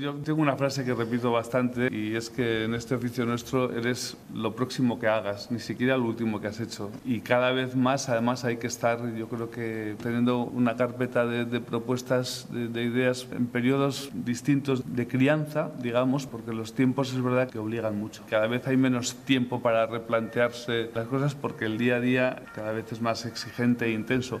Yo tengo una frase que repito bastante y es que en este oficio nuestro eres lo próximo que hagas, ni siquiera lo último que has hecho. Y cada vez más, además, hay que estar, yo creo que teniendo una carpeta de, propuestas, de, ideas en periodos distintos de crianza, digamos, porque los tiempos es verdad que obligan mucho. Cada vez hay menos tiempo para replantearse las cosas porque el día a día cada vez es más exigente e intenso.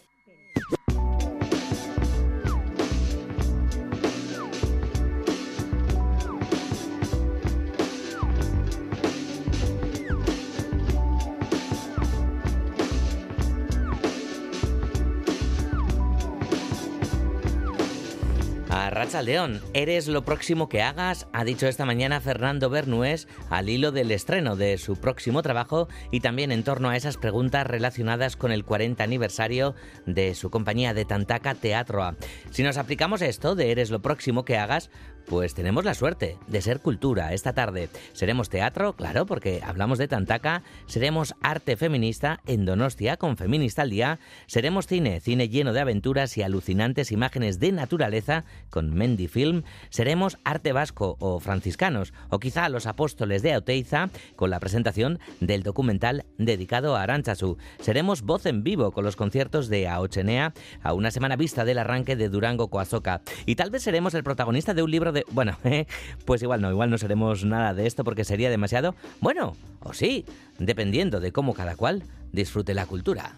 Racha León, eres lo próximo que hagas, ha dicho esta mañana Fernando Bernués al hilo del estreno de su próximo trabajo y también en torno a esas preguntas relacionadas con el 40 aniversario de su compañía de Tantaca Teatro. Si nos aplicamos esto de eres lo próximo que hagas, pues tenemos la suerte de ser cultura esta tarde. Seremos teatro, claro, porque hablamos de Tantaca, seremos arte feminista en Donostia con Feminista al Día, seremos cine, cine lleno de aventuras y alucinantes imágenes de naturaleza con Mendy Film, seremos arte vasco o franciscanos, o quizá los apóstoles de Auteiza con la presentación del documental dedicado a Aranchazu. Seremos voz en vivo con los conciertos de Aochenea a una semana vista del arranque de Durango Coazoca. Y tal vez seremos el protagonista de un libro Bueno, pues igual no, igual no seremos nada de esto porque sería demasiado... Bueno, o sí, dependiendo de cómo cada cual disfrute la cultura.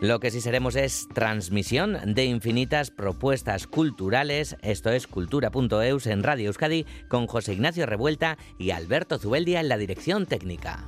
Lo que sí seremos es transmisión de infinitas propuestas culturales. Esto es cultura.eus en Radio Euskadi con José Ignacio Revuelta y Alberto Zubeldia en la dirección técnica.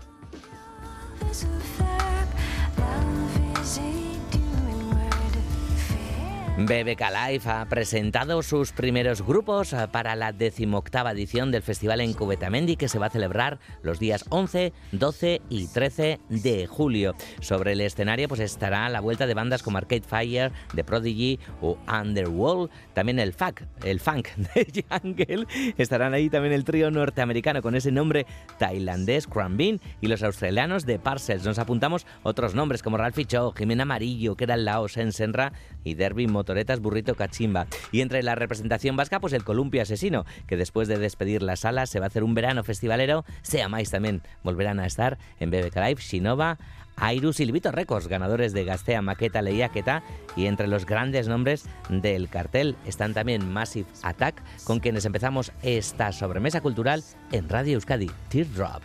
BBK Live ha presentado sus primeros grupos eh, para la decimoctava edición del festival en Cubetamendi que se va a celebrar los días 11, 12 y 13 de julio. Sobre el escenario pues estará la vuelta de bandas como Arcade Fire, The Prodigy o Underworld, también el funk, el funk de Jungle. Estarán ahí también el trío norteamericano con ese nombre tailandés Bean y los australianos de Parcels. Nos apuntamos otros nombres como Ralphie Cho, Jimena Amarillo, que era en Senra y Derby Motoretas Burrito Cachimba. Y entre la representación vasca, pues el Columpio Asesino, que después de despedir la sala se va a hacer un verano festivalero. Sea más también volverán a estar en BBK Live, Shinova, Airus y Libito Records, ganadores de Gastea, Maqueta, Leiaqueta, y entre los grandes nombres del cartel están también Massive Attack, con quienes empezamos esta sobremesa cultural en Radio Euskadi, Teardrop.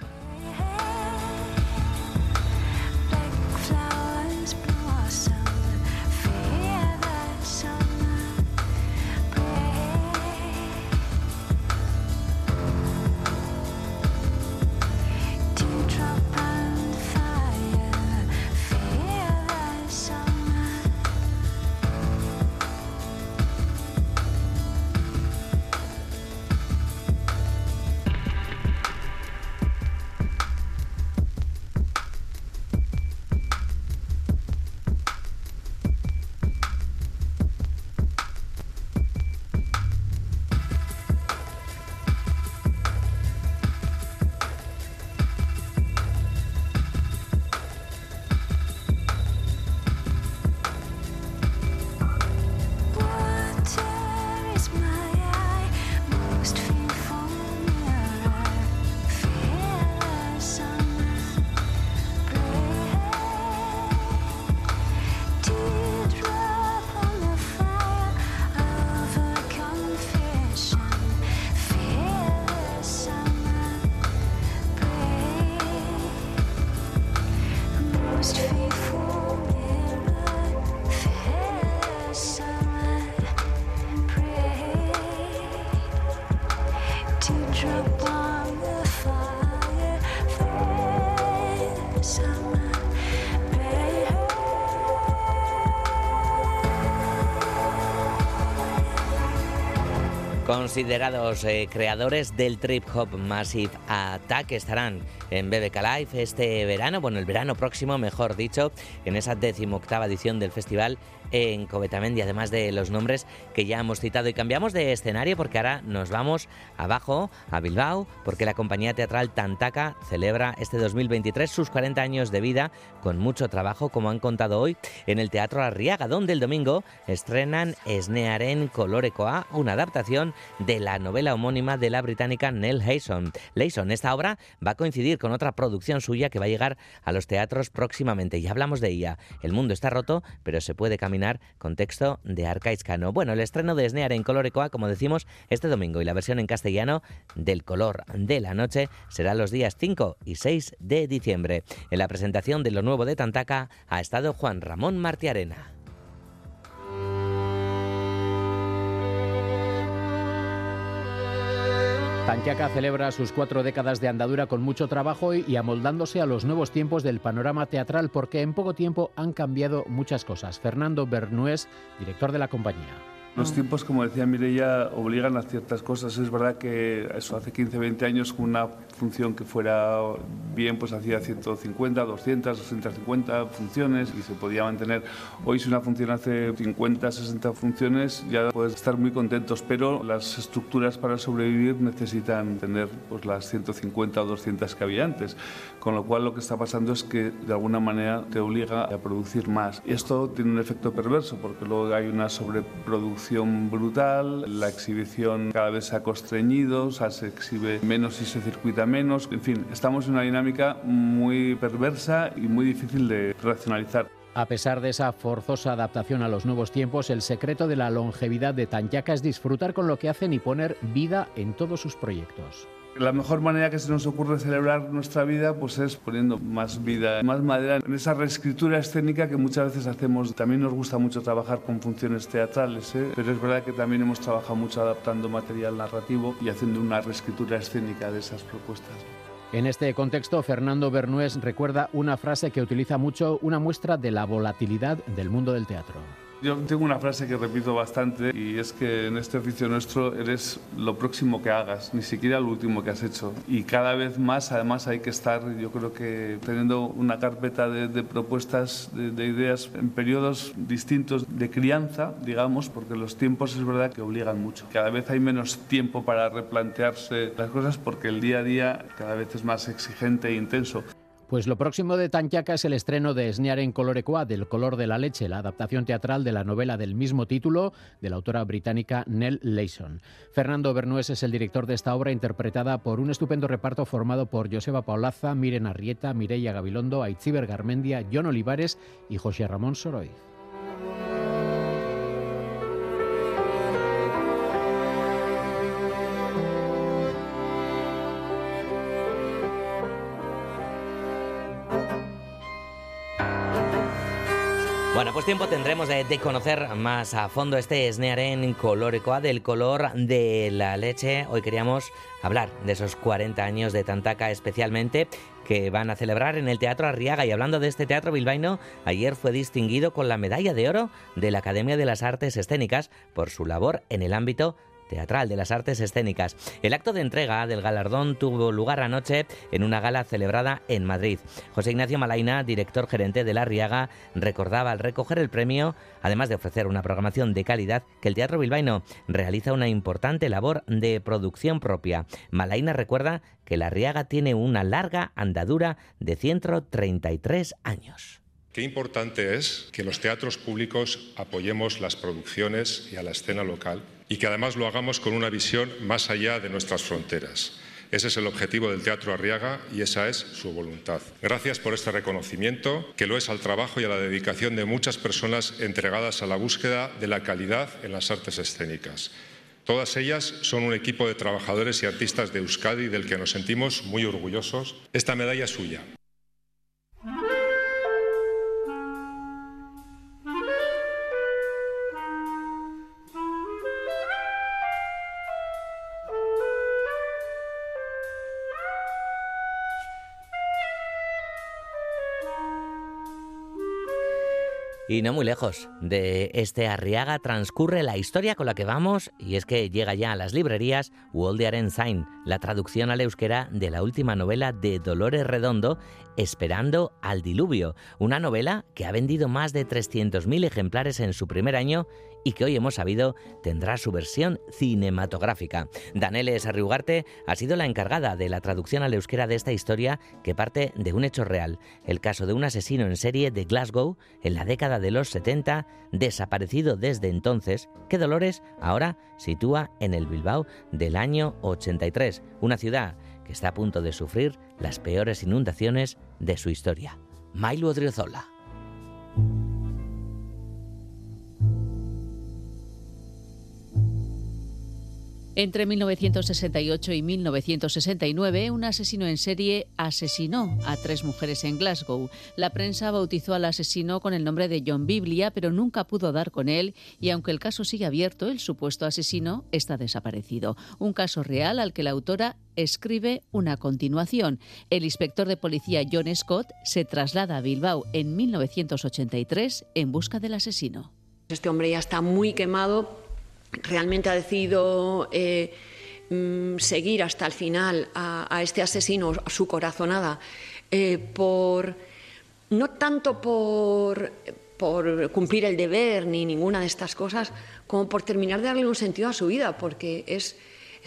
Considerados eh, creadores del trip hop Massive Attack. Estarán en BBK Live este verano, bueno, el verano próximo, mejor dicho, en esa decimoctava edición del festival en Covetamendi, además de los nombres que ya hemos citado. Y cambiamos de escenario porque ahora nos vamos abajo, a Bilbao, porque la compañía teatral Tantaca celebra este 2023 sus 40 años de vida con mucho trabajo, como han contado hoy, en el Teatro Arriaga, donde el domingo estrenan Esnearen Colorecoa, una adaptación de la novela homónima de la británica Nell Hayson. Layson, esta obra va a coincidir con otra producción suya que va a llegar a los teatros próximamente. Ya hablamos de ella. El mundo está roto, pero se puede caminar con texto de Arcaizcano. Bueno, el estreno de Snear en color ecoa, como decimos, este domingo y la versión en castellano del color de la noche será los días 5 y 6 de diciembre. En la presentación de lo nuevo de Tantaca ha estado Juan Ramón Martiarena. Tanquiaca celebra sus cuatro décadas de andadura con mucho trabajo y amoldándose a los nuevos tiempos del panorama teatral porque en poco tiempo han cambiado muchas cosas. Fernando Bernués, director de la compañía. Los tiempos, como decía Mireia, obligan a ciertas cosas. Es verdad que eso hace 15, 20 años con una función que fuera bien, pues hacía 150, 200, 250 funciones y se podía mantener. Hoy si una función hace 50, 60 funciones ya puedes estar muy contentos, pero las estructuras para sobrevivir necesitan tener pues, las 150 o 200 que había antes. Con lo cual lo que está pasando es que de alguna manera te obliga a producir más. Esto tiene un efecto perverso porque luego hay una sobreproducción brutal, la exhibición cada vez se ha constreñido, se exhibe menos y se circuita menos. En fin, estamos en una dinámica muy perversa y muy difícil de racionalizar. A pesar de esa forzosa adaptación a los nuevos tiempos, el secreto de la longevidad de Tanyaca es disfrutar con lo que hacen y poner vida en todos sus proyectos. La mejor manera que se nos ocurre celebrar nuestra vida pues es poniendo más vida, más madera en esa reescritura escénica que muchas veces hacemos. También nos gusta mucho trabajar con funciones teatrales, ¿eh? pero es verdad que también hemos trabajado mucho adaptando material narrativo y haciendo una reescritura escénica de esas propuestas. En este contexto, Fernando Bernués recuerda una frase que utiliza mucho, una muestra de la volatilidad del mundo del teatro. Yo tengo una frase que repito bastante y es que en este oficio nuestro eres lo próximo que hagas, ni siquiera lo último que has hecho. Y cada vez más, además, hay que estar, yo creo que teniendo una carpeta de, propuestas, de, de, ideas en periodos distintos de crianza, digamos, porque los tiempos es verdad que obligan mucho. Cada vez hay menos tiempo para replantearse las cosas porque el día a día cada vez es más exigente e intenso. Pues lo próximo de Tanchaca es el estreno de Snear en Colorecoa, del color de la leche, la adaptación teatral de la novela del mismo título de la autora británica Nell Layson. Fernando Bernués es el director de esta obra interpretada por un estupendo reparto formado por Joseba Paulaza, Miren Arrieta, Mireia Gabilondo, Aitziber Garmendia, John Olivares y José Ramón Soroy. Tiempo tendremos de, conocer más a fondo este Snearen Coloricoa del color de la leche. Hoy queríamos hablar de esos 40 años de Tantaca especialmente que van a celebrar en el Teatro Arriaga. Y hablando de este teatro bilbaíno, ayer fue distinguido con la medalla de oro de la Academia de las Artes Escénicas por su labor en el ámbito Teatral de las Artes Escénicas. El acto de entrega del galardón tuvo lugar anoche en una gala celebrada en Madrid. José Ignacio Malaina, director gerente de La Riaga, recordaba al recoger el premio, además de ofrecer una programación de calidad, que el Teatro Bilbaíno realiza una importante labor de producción propia. Malaina recuerda que La Riaga tiene una larga andadura de 133 años. Qué importante es que los teatros públicos apoyemos las producciones y a la escena local y que además lo hagamos con una visión más allá de nuestras fronteras. Ese es el objetivo del Teatro Arriaga y esa es su voluntad. Gracias por este reconocimiento, que lo es al trabajo y a la dedicación de muchas personas entregadas a la búsqueda de la calidad en las artes escénicas. Todas ellas son un equipo de trabajadores y artistas de Euskadi del que nos sentimos muy orgullosos. Esta medalla es suya. Y no muy lejos de este Arriaga transcurre la historia con la que vamos y es que llega ya a las librerías Wolde Zain, la traducción al euskera de la última novela de Dolores Redondo, Esperando al Diluvio, una novela que ha vendido más de 300.000 ejemplares en su primer año y que hoy hemos sabido tendrá su versión cinematográfica. Daneles Arriugarte ha sido la encargada de la traducción al euskera de esta historia que parte de un hecho real, el caso de un asesino en serie de Glasgow en la década de los 70, desaparecido desde entonces, que Dolores ahora sitúa en el Bilbao del año 83, una ciudad que está a punto de sufrir las peores inundaciones de su historia. Mailu Odriozola. Entre 1968 y 1969, un asesino en serie asesinó a tres mujeres en Glasgow. La prensa bautizó al asesino con el nombre de John Biblia, pero nunca pudo dar con él y aunque el caso sigue abierto, el supuesto asesino está desaparecido. Un caso real al que la autora escribe una continuación. El inspector de policía John Scott se traslada a Bilbao en 1983 en busca del asesino. Este hombre ya está muy quemado realmente ha decidido eh, mm, seguir hasta el final a, este asesino, a su corazonada, eh, por no tanto por, por cumplir el deber ni ninguna de estas cosas, como por terminar de darle un sentido a su vida, porque es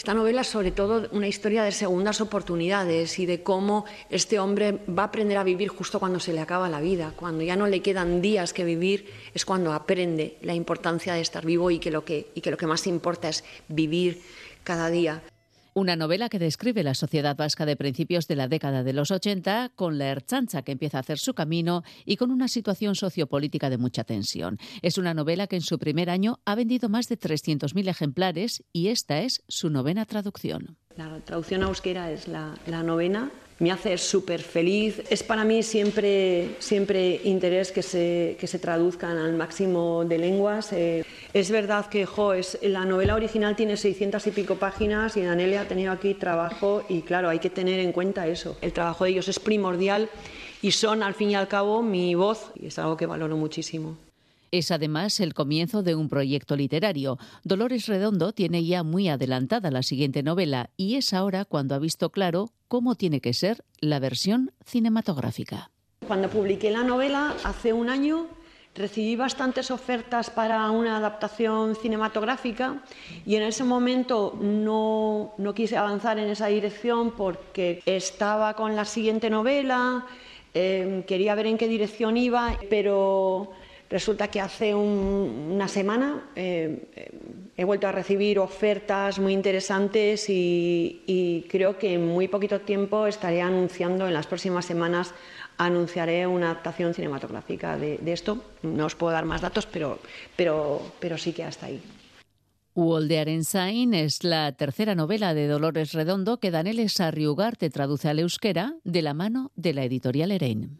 esta novela es sobre todo una historia de segundas oportunidades y de cómo este hombre va a aprender a vivir justo cuando se le acaba la vida, cuando ya no le quedan días que vivir, es cuando aprende la importancia de estar vivo y que lo que, y que, lo que más importa es vivir cada día. Una novela que describe la sociedad vasca de principios de la década de los 80, con la herchancha que empieza a hacer su camino y con una situación sociopolítica de mucha tensión. Es una novela que en su primer año ha vendido más de 300.000 ejemplares y esta es su novena traducción. La traducción a euskera es la, la novena me hace súper feliz. Es para mí siempre, siempre interés que se, que se traduzcan al máximo de lenguas. Eh, es verdad que jo, es, la novela original tiene 600 y pico páginas y Anelia ha tenido aquí trabajo y claro, hay que tener en cuenta eso. El trabajo de ellos es primordial y son al fin y al cabo mi voz y es algo que valoro muchísimo. Es además el comienzo de un proyecto literario. Dolores Redondo tiene ya muy adelantada la siguiente novela y es ahora cuando ha visto claro cómo tiene que ser la versión cinematográfica. Cuando publiqué la novela hace un año recibí bastantes ofertas para una adaptación cinematográfica y en ese momento no, no quise avanzar en esa dirección porque estaba con la siguiente novela, eh, quería ver en qué dirección iba, pero Resulta que hace una semana eh, he vuelto a recibir ofertas muy interesantes y, creo que en muy poquito tiempo estaré anunciando, en las próximas semanas, anunciaré una adaptación cinematográfica de, esto. No os puedo dar más datos, pero, pero, pero sí que hasta ahí. Wolde Arensain es la tercera novela de Dolores Redondo que Daniel Sarriugarte traduce al euskera de la mano de la editorial Erein.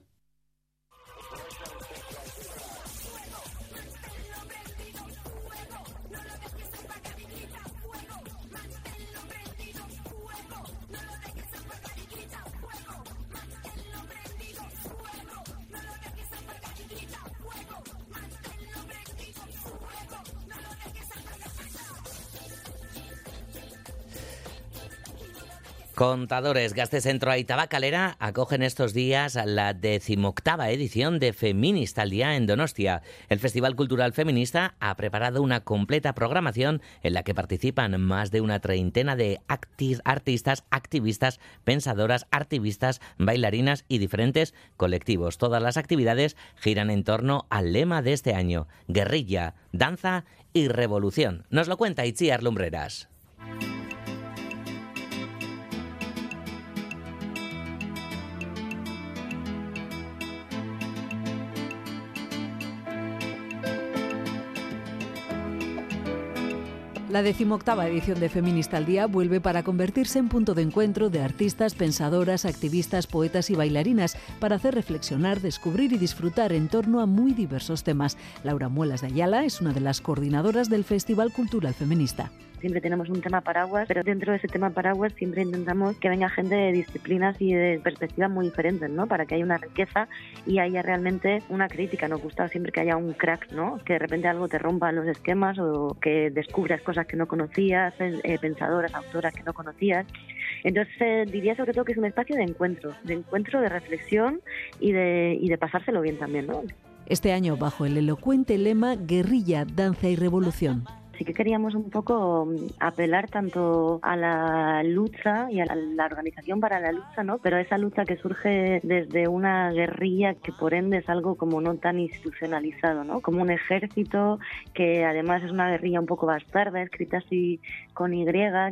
Contadores Gastecentro y Tabacalera acogen estos días la decimoctava edición de Feminista al Día en Donostia. El Festival Cultural Feminista ha preparado una completa programación en la que participan más de una treintena de artistas, activistas, pensadoras, activistas, bailarinas y diferentes colectivos. Todas las actividades giran en torno al lema de este año, guerrilla, danza y revolución. Nos lo cuenta Itziar Lumbreras. La decimoctava edición de Feminista al Día vuelve para convertirse en punto de encuentro de artistas, pensadoras, activistas, poetas y bailarinas para hacer reflexionar, descubrir y disfrutar en torno a muy diversos temas. Laura Muelas de Ayala es una de las coordinadoras del Festival Cultural Feminista. Siempre tenemos un tema paraguas, pero dentro de ese tema paraguas siempre intentamos que venga gente de disciplinas y de perspectivas muy diferentes, ¿no? Para que haya una riqueza y haya realmente una crítica. Nos gusta siempre que haya un crack, ¿no? Que de repente algo te rompa los esquemas o que descubras cosas que no conocías, eh, pensadoras, autoras que no conocías. Entonces eh, diría sobre todo que es un espacio de encuentro, de encuentro, de reflexión y de, y de pasárselo bien también, ¿no? Este año bajo el elocuente lema Guerrilla, Danza y Revolución sí que queríamos un poco mm, apelar tanto a la lucha y a la organización para la lucha, ¿no? Pero esa lucha que surge desde una guerrilla que por ende es algo como no tan institucionalizado, ¿no? Como un ejército que además es una guerrilla un poco bastarda, escrita así con Y,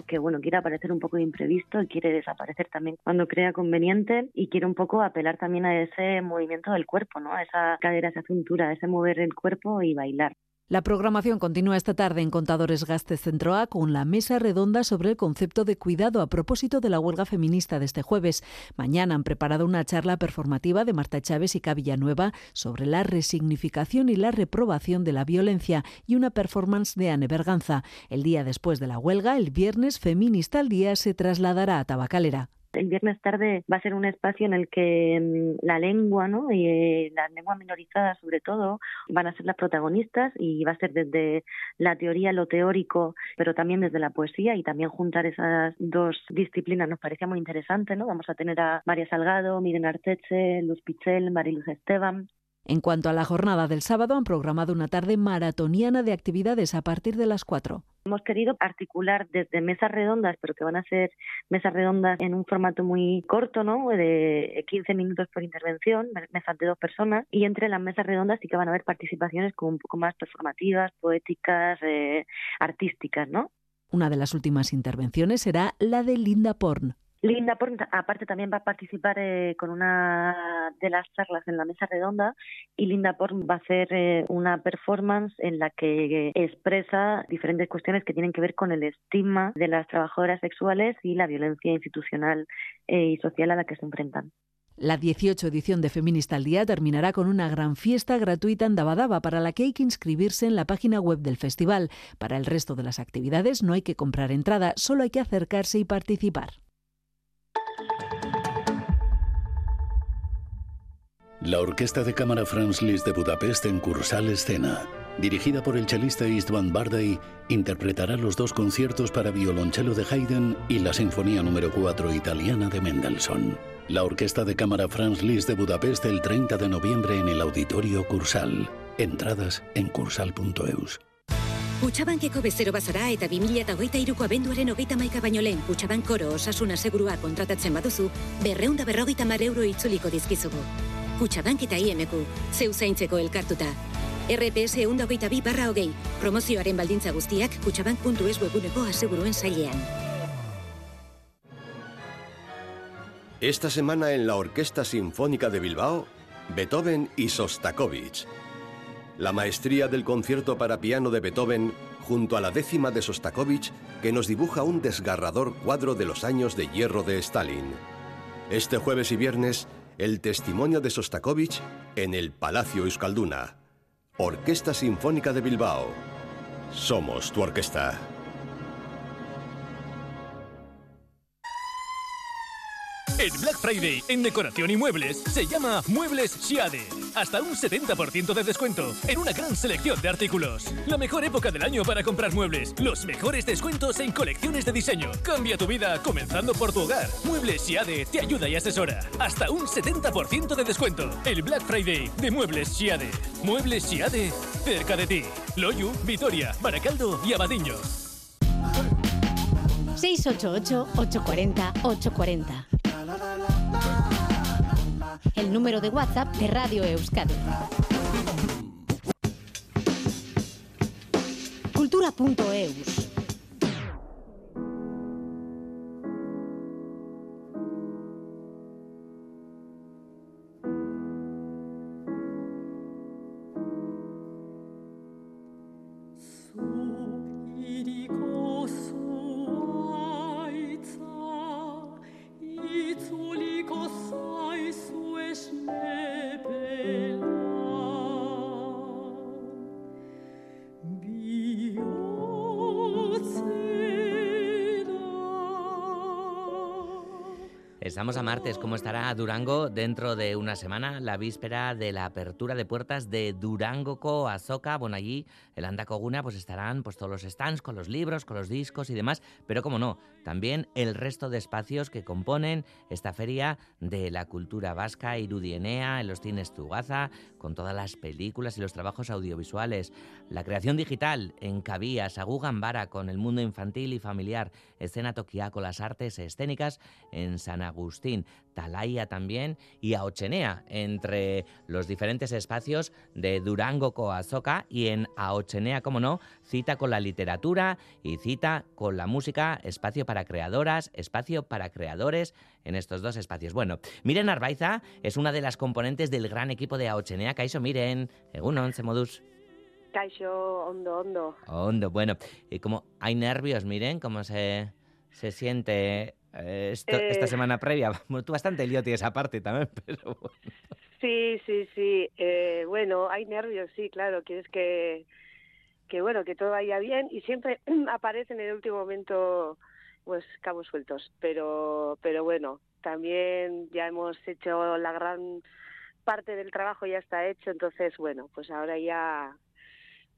que bueno, quiere aparecer un poco imprevisto y quiere desaparecer también cuando crea conveniente y quiere un poco apelar también a ese movimiento del cuerpo, ¿no? A esa cadera, esa cintura, a ese mover el cuerpo y bailar. La programación continúa esta tarde en Contadores Gastes Centro A con la mesa redonda sobre el concepto de cuidado a propósito de la huelga feminista de este jueves. Mañana han preparado una charla performativa de Marta Chávez y Cavillanueva sobre la resignificación y la reprobación de la violencia y una performance de Anne Berganza. El día después de la huelga, el viernes Feminista al Día se trasladará a Tabacalera. El viernes tarde va a ser un espacio en el que mm, la lengua, ¿no? Y eh, las lenguas minorizadas sobre todo, van a ser las protagonistas y va a ser desde la teoría, lo teórico, pero también desde la poesía y también juntar esas dos disciplinas nos parecía muy interesante, ¿no? Vamos a tener a María Salgado, Miren Arteche, Luz Pichel, Mariluz Esteban, en cuanto a la jornada del sábado, han programado una tarde maratoniana de actividades a partir de las 4. Hemos querido articular desde mesas redondas, pero que van a ser mesas redondas en un formato muy corto, ¿no? De 15 minutos por intervención, mesas de dos personas, y entre las mesas redondas sí que van a haber participaciones como un poco más performativas, poéticas, eh, artísticas, ¿no? Una de las últimas intervenciones será la de Linda Porn. Linda Porn, aparte, también va a participar eh, con una de las charlas en la mesa redonda y Linda Porn va a hacer eh, una performance en la que expresa diferentes cuestiones que tienen que ver con el estigma de las trabajadoras sexuales y la violencia institucional eh, y social a la que se enfrentan. La 18 edición de Feminista al Día terminará con una gran fiesta gratuita en Dabadaba para la que hay que inscribirse en la página web del festival. Para el resto de las actividades no hay que comprar entrada, solo hay que acercarse y participar. La Orquesta de Cámara Franz Liszt de Budapest en Cursal Escena, dirigida por el chelista Istvan Bardai, interpretará los dos conciertos para violonchelo de Haydn y la Sinfonía número 4 italiana de Mendelssohn. La Orquesta de Cámara Franz Liszt de Budapest el 30 de noviembre en el Auditorio Cursal. Entradas en cursal.eus. Bezero bazara eta 2008 iruko abenduaren hogeita maika baino lehen Kutxabank berreunda berrogeita mar itzuliko dizkizugu. Kutxabank eta IMQ, zeu zaintzeko elkartuta. RPS eunda hogeita bi barra hogei, promozioaren baldintza guztiak kutxabank.es webuneko aseguruen zailean. Esta semana en la Orquesta Sinfónica de Bilbao, Beethoven y Sostakovich la maestría del concierto para piano de Beethoven junto a la décima de Sostakovich que nos dibuja un desgarrador cuadro de los años de hierro de Stalin. Este jueves y viernes, el testimonio de Sostakovich en el Palacio Euskalduna. Orquesta Sinfónica de Bilbao. Somos tu orquesta. El Black Friday en decoración y muebles se llama Muebles Siade. Hasta un 70% de descuento en una gran selección de artículos. La mejor época del año para comprar muebles. Los mejores descuentos en colecciones de diseño. Cambia tu vida comenzando por tu hogar. Muebles Siade te ayuda y asesora. Hasta un 70% de descuento. El Black Friday de Muebles Siade. Muebles Siade cerca de ti. Loyu, Vitoria, Baracaldo y Abadiño. 688-840-840. El número de WhatsApp de Radio Euskadi. Cultura.eus Estamos a martes, ¿cómo estará Durango dentro de una semana? La víspera de la apertura de puertas de Durango Azoka. Bueno, allí, el Andacoguna, pues estarán pues, todos los stands con los libros, con los discos y demás. Pero como no, también el resto de espacios que componen esta feria de la cultura vasca, Irudienea, en los cines Tugaza, con todas las películas y los trabajos audiovisuales. La creación digital en Cabía, Sagú Gambara, con el mundo infantil y familiar. Escena Tokia con las artes escénicas en San Agustín, Talaya también y Aochenea, entre los diferentes espacios de Durango Coazoca y en Aochenea, como no, cita con la literatura y cita con la música, espacio para creadoras, espacio para creadores en estos dos espacios. Bueno, Miren Arbaiza es una de las componentes del gran equipo de Aochenea. Caixo, Miren, Egunon, Modus. Caixo, hondo, hondo. Hondo, bueno, y como hay nervios, miren cómo se, se siente eh, esta Eh. semana previa. Bueno, tú bastante lío tienes esa parte también, pero bueno. Sí, sí, sí. Eh, bueno, hay nervios, sí, claro. Quieres que, que, bueno, que todo vaya bien y siempre aparece en el último momento, pues, cabos sueltos. Pero, pero bueno, también ya hemos hecho la gran parte del trabajo, ya está hecho. Entonces, bueno, pues ahora ya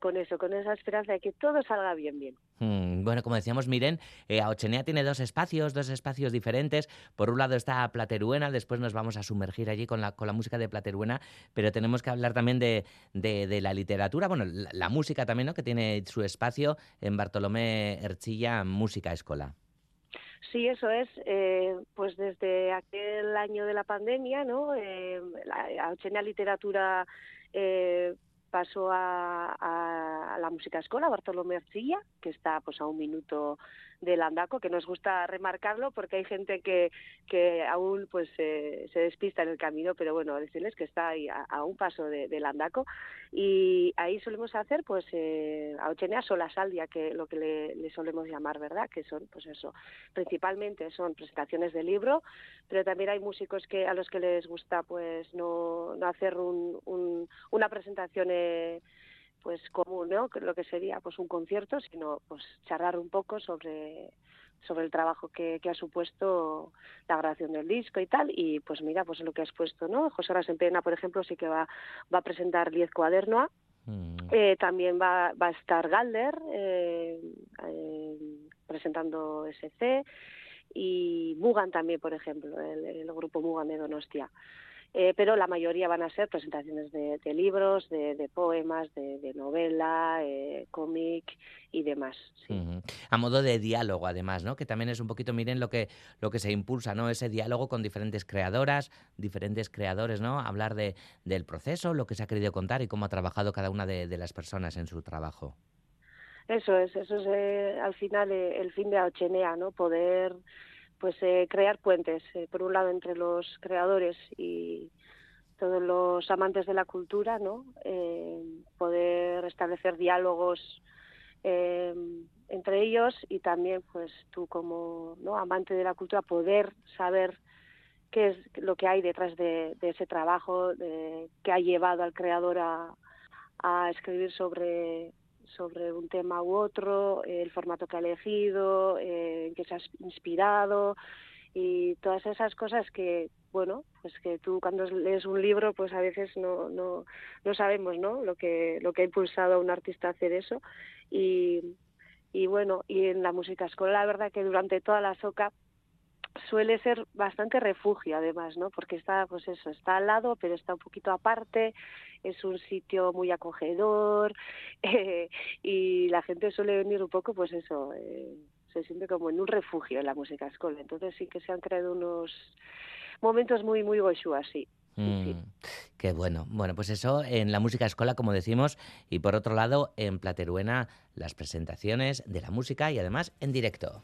con eso, con esa esperanza de que todo salga bien, bien. Mm, Bueno, como decíamos, miren, eh, Aochenea tiene dos espacios, dos espacios diferentes. Por un lado está Plateruena, después nos vamos a sumergir allí con la, con la música de Plateruena, pero tenemos que hablar también de, de- de la literatura, bueno, la, la música también, ¿no? Que tiene su espacio en Bartolomé Erchilla Música Escola. Sí, eso es. Eh, pues desde aquel año de la pandemia, ¿no? Eh, la Aochenea Literatura eh, pasó a, a- a la música escola Bartolomé Arcilla, que está pues a un minuto del Andaco, que nos gusta remarcarlo porque hay gente que, que aún pues eh, se despista en el camino, pero bueno, decirles que está ahí a, a un paso de- del Andaco y ahí solemos hacer pues eh, Aochenea Solasaldia, que lo que le, le solemos llamar, ¿verdad? Que son pues eso, principalmente son presentaciones de libro, pero también hay músicos que a los que les gusta pues no, no hacer un, un- una presentación eh, pues común, ¿no? Lo que sería pues un concierto, sino pues charlar un poco sobre sobre el trabajo que, que ha supuesto la grabación del disco y tal, y pues mira, pues lo que has puesto, ¿no? José Rasempena, por ejemplo, sí que va, va a presentar Diez Cuadernoa, eh, también va, va a estar Galder eh, eh, presentando SC y Mugan también, por ejemplo, el, el grupo Mugan de Donostia. Eh, pero la mayoría van a ser presentaciones de, de libros, de, de poemas, de, de novela, eh, cómic y demás. Ujú. A modo de diálogo, además, ¿no? Que también es un poquito, miren lo que, lo que se impulsa, ¿no? Ese diálogo con diferentes creadoras, diferentes creadores, ¿no? Hablar de, del proceso, lo que se ha querido contar y cómo ha trabajado cada una de, de las personas en su trabajo. Eso es, eso es eh, al final eh, el fin de Aochenea, ¿no? Poder pues eh, crear puentes, eh, por un lado entre los creadores y todos los amantes de la cultura, ¿no? Eh, poder establecer diálogos eh, entre ellos y también pues tú como ¿no? amante de la cultura poder saber qué es lo que hay detrás de, de ese trabajo de, que ha llevado al creador a, a escribir sobre sobre un tema u otro, eh, el formato que ha elegido, eh, en qué se ha inspirado y todas esas cosas que, bueno, pues que tú cuando lees un libro pues a veces no, no, no sabemos, ¿no? Lo que, lo que ha impulsado a un artista a hacer eso y, y bueno, y en la música escolar la verdad que durante toda la soca suele ser bastante refugio además, ¿no? Porque está, pues eso, está al lado, pero está un poquito aparte, es un sitio muy acogedor eh, y la gente suele venir un poco, pues eso, eh, se siente como en un refugio en la música escolar. Entonces sí que se han creado unos momentos muy, muy goxú así. Mm, Qué bueno. Bueno, pues eso en la música escola, como decimos, y por otro lado, en Plateruena, las presentaciones de la música y además en directo.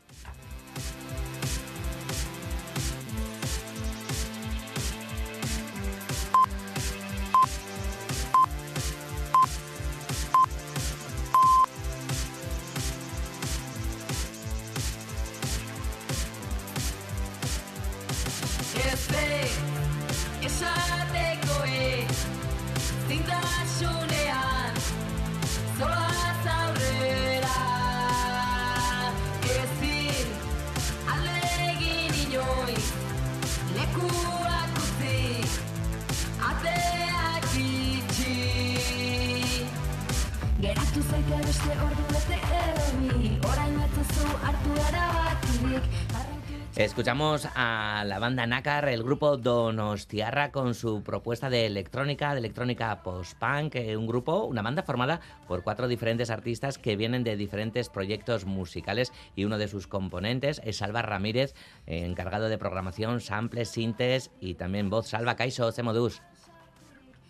Banda Nácar, el grupo Donostiarra, con su propuesta de electrónica, de electrónica post-punk, eh, un grupo, una banda formada por cuatro diferentes artistas que vienen de diferentes proyectos musicales y uno de sus componentes es Salva Ramírez, encargado de programación, samples, sintes y también voz. Salva Caixo, Cemodus.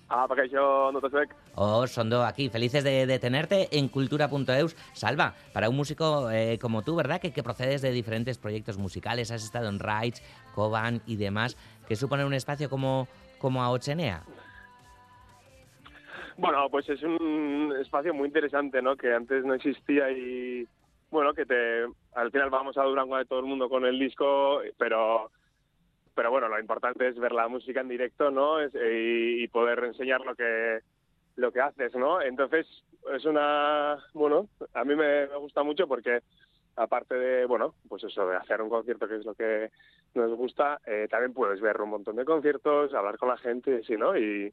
Ah, para yo no te sé. Oh, Sondo, aquí, felices de, de tenerte en cultura.eus. Salva, para un músico eh, como tú, ¿verdad? Que, que procedes de diferentes proyectos musicales, has estado en Rides, Coban y demás, que supone un espacio como, como Aochenea. Bueno, pues es un espacio muy interesante, ¿no? Que antes no existía y, bueno, que te al final vamos a Durango de todo el mundo con el disco, pero pero bueno, lo importante es ver la música en directo, ¿no? Es- y, poder enseñar lo que lo que haces, ¿no? Entonces es una, bueno, a mí me, gusta mucho porque aparte de, bueno, pues eso de hacer un concierto que es lo que nos gusta, eh, también puedes ver un montón de conciertos, hablar con la gente, sí, ¿no? Y,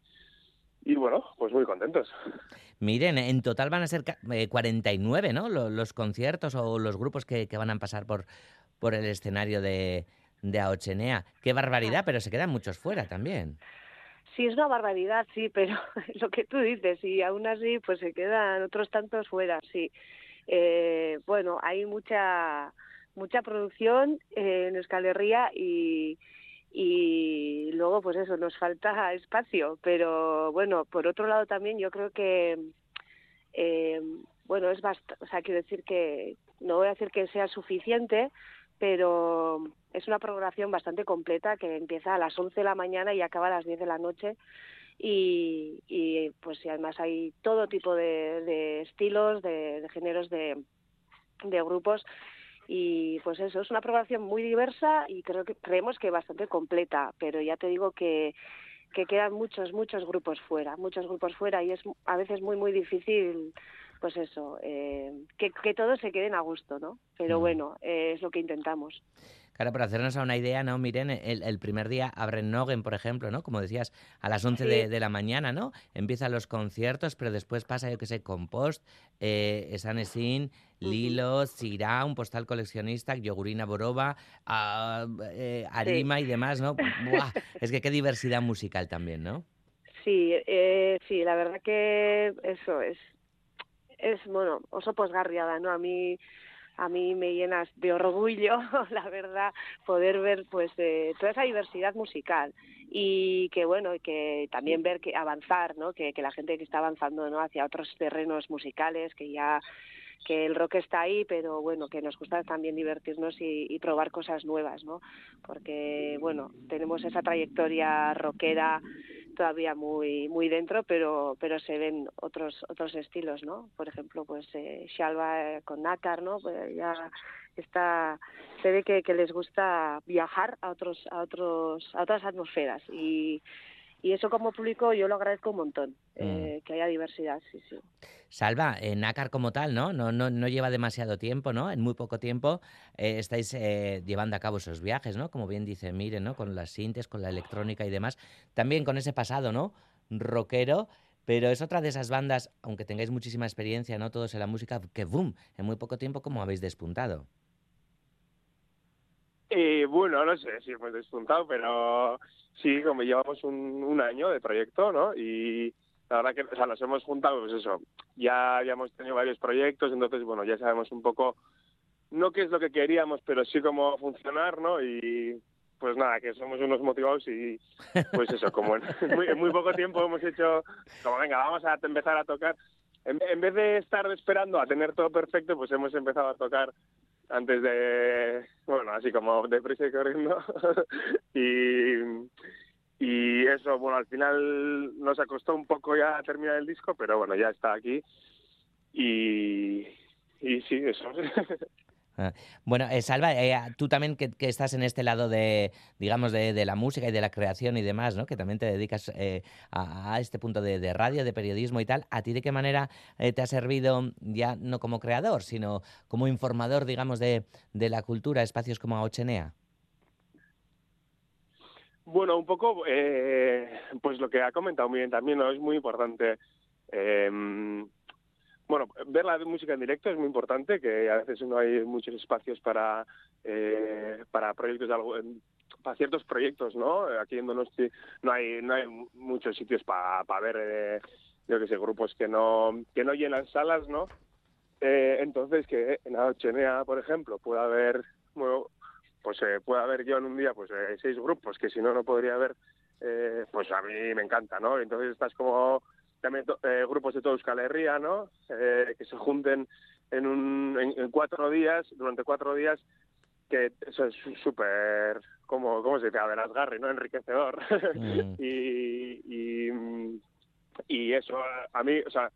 y bueno, pues muy contentos. Miren, en total van a ser ca- eh, 49, ¿no? Lo- Los, conciertos o los grupos que, que van a pasar por, por el escenario de, de Aochenea. Qué barbaridad, pero se quedan muchos fuera también. Sí, es una barbaridad, sí, pero lo que tú dices, y aún así, pues se quedan otros tantos fuera, sí. Eh, bueno, hay mucha mucha producción eh, en Euskal Herria y, y luego, pues eso, nos falta espacio, pero bueno, por otro lado también yo creo que, eh, bueno, es bastante, o sea, quiero decir que, no voy a decir que sea suficiente, pero es una programación bastante completa que empieza a las 11 de la mañana y acaba a las 10 de la noche. Y, y pues y además hay todo tipo de, estilos, de, de géneros de, de grupos. Y pues eso, es una programación muy diversa y creo que creemos que bastante completa, pero ya te digo que que quedan muchos, muchos grupos fuera, muchos grupos fuera y es a veces muy, muy difícil, pues eso, eh, que, que todos se queden a gusto, ¿no? Pero bueno, eh, es lo que intentamos. Claro, para hacernos a una idea, ¿no? Miren, el, el primer día abren Nogen, por ejemplo, ¿no? Como decías, a las 11 Sí. de, de la mañana, ¿no? Empiezan los conciertos, pero después pasa, yo que sé, Compost, eh, Esanesin, Lilo, Sirá, un postal coleccionista, Yogurina Boroba, ah, eh, Arima y demás, ¿no? Buah, es que qué diversidad musical también, ¿no? Sí, eh, sí, la verdad que eso es, es bueno, oso posgarriada, ¿no? A mí, a mí me llenas de orgullo, la verdad, poder ver pues eh, toda esa diversidad musical y que bueno, que también ver que avanzar, ¿no? Que, que la gente que está avanzando, ¿no? Hacia otros terrenos musicales, que ya que el rock está ahí, pero bueno, que nos gusta también divertirnos y, y probar cosas nuevas, ¿no? Porque, bueno, tenemos esa trayectoria rockera todavía muy muy dentro, pero pero se ven otros otros estilos, ¿no? Por ejemplo, pues eh, Shalva eh, con Nácar, ¿no? Pues ya está se ve que, que les gusta viajar a otros a otros a otras atmosferas y y eso como público yo lo agradezco un montón, eh, que haya diversidad, sí, sí. Salva, eh, Nácar como tal, ¿no? No, no, no lleva demasiado tiempo, ¿no? En muy poco tiempo eh, estáis eh, llevando a cabo esos viajes, ¿no? Como bien dice Miren, ¿no? Con las sintes, con la electrónica y demás. También con ese pasado, ¿no? Rockero, pero es otra de esas bandas, aunque tengáis muchísima experiencia, ¿no? Todos en la música, que boom, en muy poco tiempo, como habéis despuntado? Y bueno, no sé si hemos despuntado, pero sí, como llevamos un, un año de proyecto, ¿no? Y la verdad que, o sea, nos hemos juntado, pues eso, ya, hemos tenido varios proyectos, entonces, bueno, ya sabemos un poco, no qué es lo que queríamos, pero sí cómo funcionar, ¿no? Y pues nada, que somos unos motivados y pues eso, como en muy, muy poco tiempo hemos hecho, como venga, vamos a empezar a tocar. En, en vez de estar esperando a tener todo perfecto, pues hemos empezado a tocar antes de, bueno, así como deprisa y corriendo. y, y eso, bueno, al final nos costó un poco ya terminar el disco, pero bueno, ya está aquí. Y, y sí, eso. Ah, Bueno, eh, Salva, eh, tú también que, estás en este lado de, digamos, de, la música y de la creación y demás, ¿no? Que también te dedicas eh, a, este punto de, radio, de periodismo y tal. ¿A ti de qué manera te ha servido ya no como creador, sino como informador, digamos, de, la cultura, espacios como Aochenea? Bueno, un poco, pues lo que ha comentado muy bien también, ¿no? Es muy importante. Bueno, ver la música en directo es muy importante, que a veces no hay muchos espacios para, eh, para ciertos proyectos, ¿no? Aquí en Donosti no hay, no hay muchos sitios para ver, eh, yo que sé, grupos que no, que no llenan salas, ¿no? Eh, entonces que en Ochenea, por ejemplo, pueda haber, bueno, pues eh, puede haber yo en un día pues eh, seis grupos que si no no podría haber, eh, pues a mí me encanta, ¿no? Entonces estás como también eh, grupos de toda Euskal Herria, ¿no? Eh, que se junten en, un, en, en cuatro días, durante cuatro días, que eso es súper, como, ¿cómo se dice? Averasgarri, ¿no? Enriquecedor. Mm. y, y, y eso, a, a mí, o sea,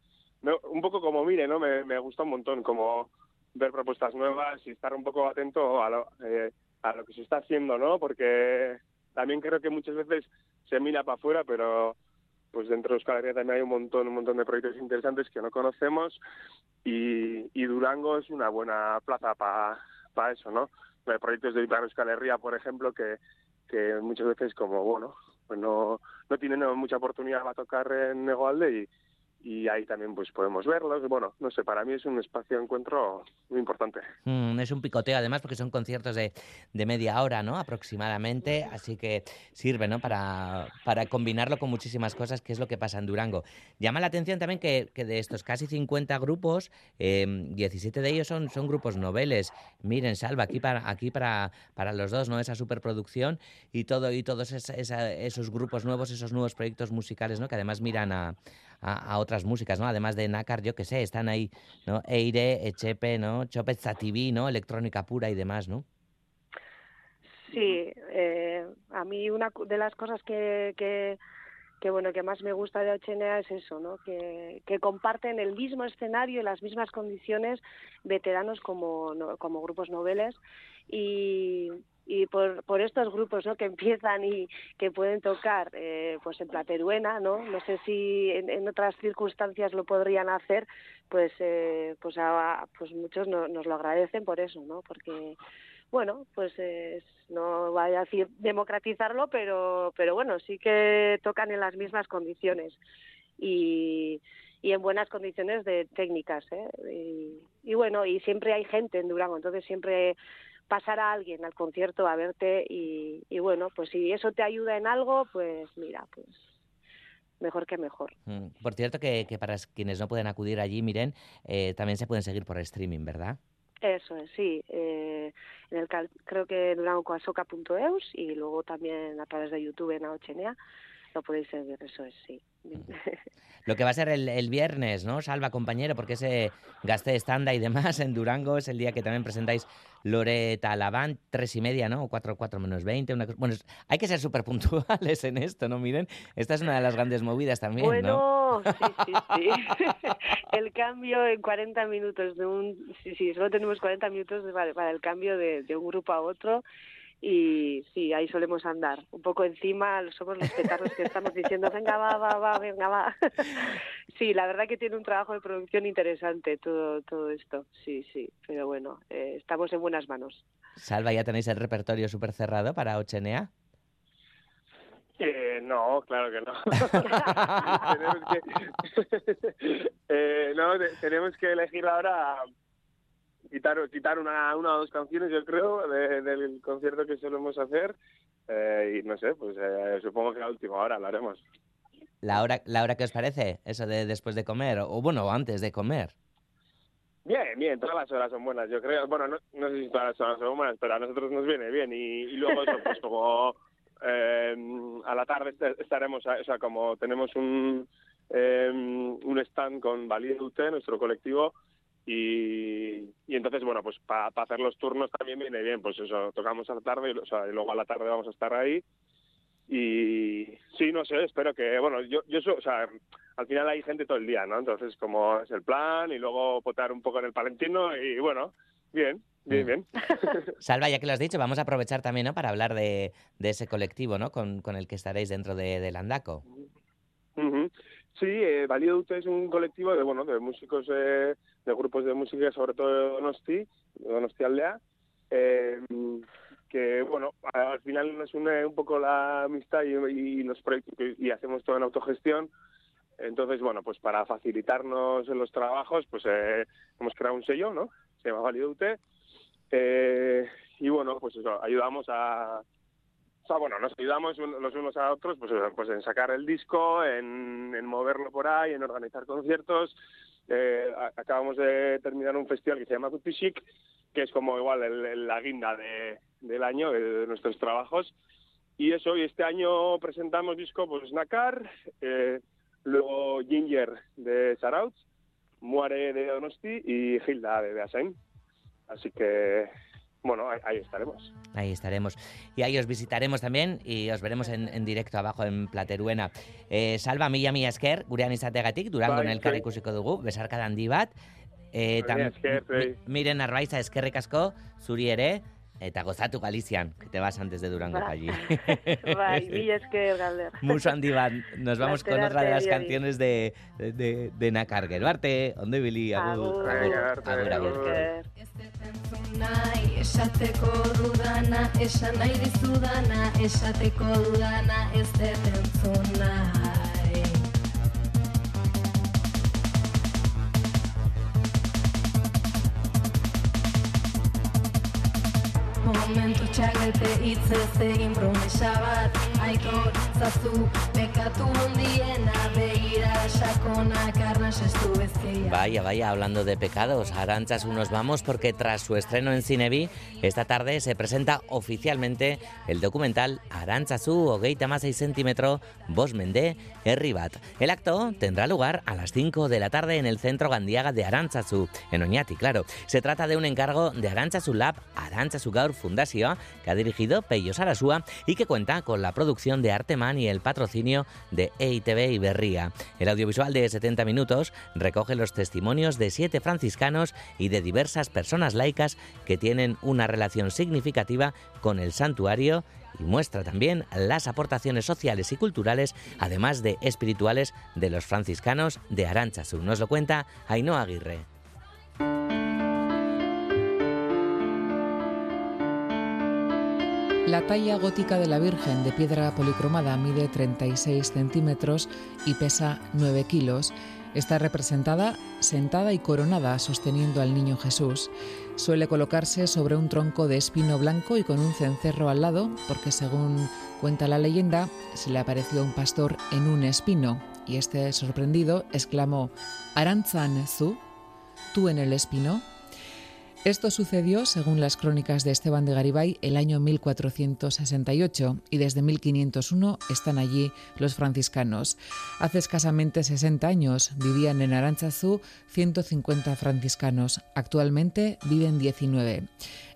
un poco como mire, ¿no? Me, me gusta un montón como ver propuestas nuevas y estar un poco atento a lo, eh, a lo que se está haciendo, ¿no? Porque también creo que muchas veces se mira para afuera, pero pues dentro de Euskal también hay un montón, un montón de proyectos interesantes que no conocemos y, y Durango es una buena plaza para eso, ¿no? Hay proyectos de Ipar Euskal por ejemplo, que, que muchas veces como, bueno, pues no, no tienen mucha oportunidad para tocar en Negoalde y, y ahí también pues podemos verlos. Bueno, no sé, para mí es un espacio de encuentro muy importante. Mm, es un picoteo además porque son conciertos de, de media hora, ¿no? Aproximadamente, así que sirve, ¿no? Para, para combinarlo con muchísimas cosas, que es lo que pasa en Durango. Llama la atención también que, que de estos casi 50 grupos, eh, 17 de ellos son, son grupos noveles. Miren, Salva, aquí para, aquí para, para los dos, ¿no? Esa superproducción y todo, y todos esa- esa- esos grupos nuevos, esos nuevos proyectos musicales, ¿no? Que además miran a, a, otras músicas, ¿no? Además de Nácar, yo que sé, están ahí, ¿no? Eire, Echepe, ¿no? Chopet TV, ¿no? Electrónica pura y demás, ¿no? Sí, eh, a mí una de las cosas que, que, que, bueno que más me gusta de Ochenea es eso, ¿no? Que, que comparten el mismo escenario y las mismas condiciones veteranos como, como grupos noveles y, y por, por estos grupos ¿no? que empiezan y que pueden tocar eh, pues en Plateruena, ¿no? No sé si en, en otras circunstancias lo podrían hacer, pues eh, pues, a- pues muchos no- nos lo agradecen por eso, ¿no? Porque bueno, pues es, no voy a decir democratizarlo, pero, pero bueno, sí que tocan en las mismas condiciones y, y en buenas condiciones de técnicas, ¿eh? Y, y bueno, y siempre hay gente en Durango, entonces siempre pasará alguien al concierto a verte y, y bueno, pues si eso te ayuda en algo, pues mira, pues mejor que mejor. Mm, Por cierto, que, que para quienes no pueden acudir allí, miren, eh, también se pueden seguir por streaming, ¿verdad? Eso es, sí. Eh, en el cal- creo que durangocoasoca.eus y luego también a través de YouTube en Aochenea seguir, eso es, sí. Lo que va a ser el, el viernes, ¿no? Salva, compañero, porque ese gasté estanda y demás en Durango es el día que también presentáis Loreta Laván, tres y media, ¿no? Cuatro, cuatro menos veinte. Una... Bueno, hay que ser súper puntuales en esto, ¿no? Miren, esta es una de las grandes movidas también, ¿no? Bueno, sí, sí, sí. el cambio en 40 minutos de un... Sí, sí, solo tenemos 40 minutos para, para el cambio de, de un grupo a otro y sí, ahí solemos andar. Un poco encima somos los petardos que estamos diciendo, venga, va, va, va, venga, va. sí, la verdad que tiene un trabajo de producción interesante todo, todo esto. Sí, sí, pero bueno, eh, estamos en buenas manos. Salva, ¿ya tenéis el repertorio súper cerrado para Ochenea? Eh, no, claro que no. tenemos que, eh, no, te- tenemos que elegir ahora quitar, quitar una, una o dos canciones, yo creo, de- del concierto que solemos hacer. Eh, y no sé, pues eh, supongo que a última hora lo haremos. ¿La hora, ¿La hora que os parece? Eso de después de comer, o bueno, antes de comer. Bien, bien, todas las horas son buenas, yo creo. Bueno, no, no sé si todas las horas son buenas, pero a nosotros nos viene bien. Y, y luego eso, pues como eh, a la tarde est- estaremos, o sea, como tenemos un, eh, un stand con Valide UT, nuestro colectivo, y, y entonces, bueno, pues para hacer los turnos también viene bien, pues eso, tocamos a la tarde, y, o sea, y luego a la tarde vamos a estar ahí. Y sí, no sé, espero que, bueno, yo, yo o sea, al final hay gente todo el día, ¿no? Entonces, como es el plan, y luego potar un poco en el Palentino, y bueno, bien, bien, bien. Salva, ya que lo has dicho, vamos a aprovechar también, ¿no? Para hablar de, de ese colectivo, ¿no? Con, con el que estaréis dentro de, del Andaco. Ujú. Sí, eh, Valido UT es un colectivo de bueno de músicos eh, de grupos de música sobre todo de Donosti, de Donosti Aldea, eh, que bueno al final nos une un poco la amistad y, y los y hacemos todo en autogestión Entonces, bueno, pues para facilitarnos los trabajos, pues eh, hemos creado un sello, ¿no? Se llama Validute. Eh, y bueno, pues eso, ayudamos a... O sea, bueno, nos ayudamos los unos a otros pues, eso, pues en sacar el disco, en, en moverlo por ahí, en organizar conciertos. Eh, acabamos de terminar un festival que se llama Chic, que es como igual el- el- la guinda de, del año, de nuestros trabajos. Y eso, y este año presentamos disco, pues Nakar, eh, luego Ginger de Saraut, Muare de Donosti y Hilda de Beasain. Así que, bueno, ahí, ahí estaremos. Ahí estaremos. Y ahí os visitaremos también y os veremos en, en directo abajo en Plateruena. Eh, salva mila mila esker, gurean izategatik, durango Bai, elkar bai. ikusiko dugu, besarka handi bat. Eh, esker, zuei. miren arbaiza eskerrik asko, zuri ere, eta gozatu Galizian, que te vas antes de Durango para allí. Bai, mila esker, Galder. Mucho handi bat. Nos vamos con otra de las canciones de, de, de Nakar. Gero arte, ondo ibili, agur. Agur. Agur, agur. Nahi esateko dudana esan nahi dizudana esateko dudana ez dut entzun nahi. Momentu txagete hitzez egin promesa bat Aiko Vaya, vaya, hablando de pecados, Aranchas nos vamos porque tras su estreno en Cinevi, esta tarde se presenta oficialmente el documental Arantzazu hogeita más 6 centímetro Bos Mende Herri Bat. El acto tendrá lugar a las 5 de la tarde en el Centro Gandiaga de Arantzazu, en Oñati, claro. Se trata de un encargo de Arantzazu Lab, Arantzazu Gaur Fundazioa, que ha dirigido Peyo Sarasúa y que cuenta con la producción de Y el patrocinio de EITB y Berría. El audiovisual de 70 minutos recoge los testimonios de siete franciscanos y de diversas personas laicas que tienen una relación significativa con el santuario y muestra también las aportaciones sociales y culturales, además de espirituales, de los franciscanos de Aránchazu. Nos lo cuenta Ainhoa Aguirre. La talla gótica de la Virgen de piedra policromada mide 36 centímetros y pesa 9 kilos. Está representada sentada y coronada sosteniendo al niño Jesús. Suele colocarse sobre un tronco de espino blanco y con un cencerro al lado, porque según cuenta la leyenda, se le apareció un pastor en un espino y este, sorprendido, exclamó: Arantzan zu, tú en el espino. Esto sucedió, según las crónicas de Esteban de Garibay, el año 1468 y desde 1501 están allí los franciscanos. Hace escasamente 60 años vivían en Aránchazu 150 franciscanos. Actualmente viven 19.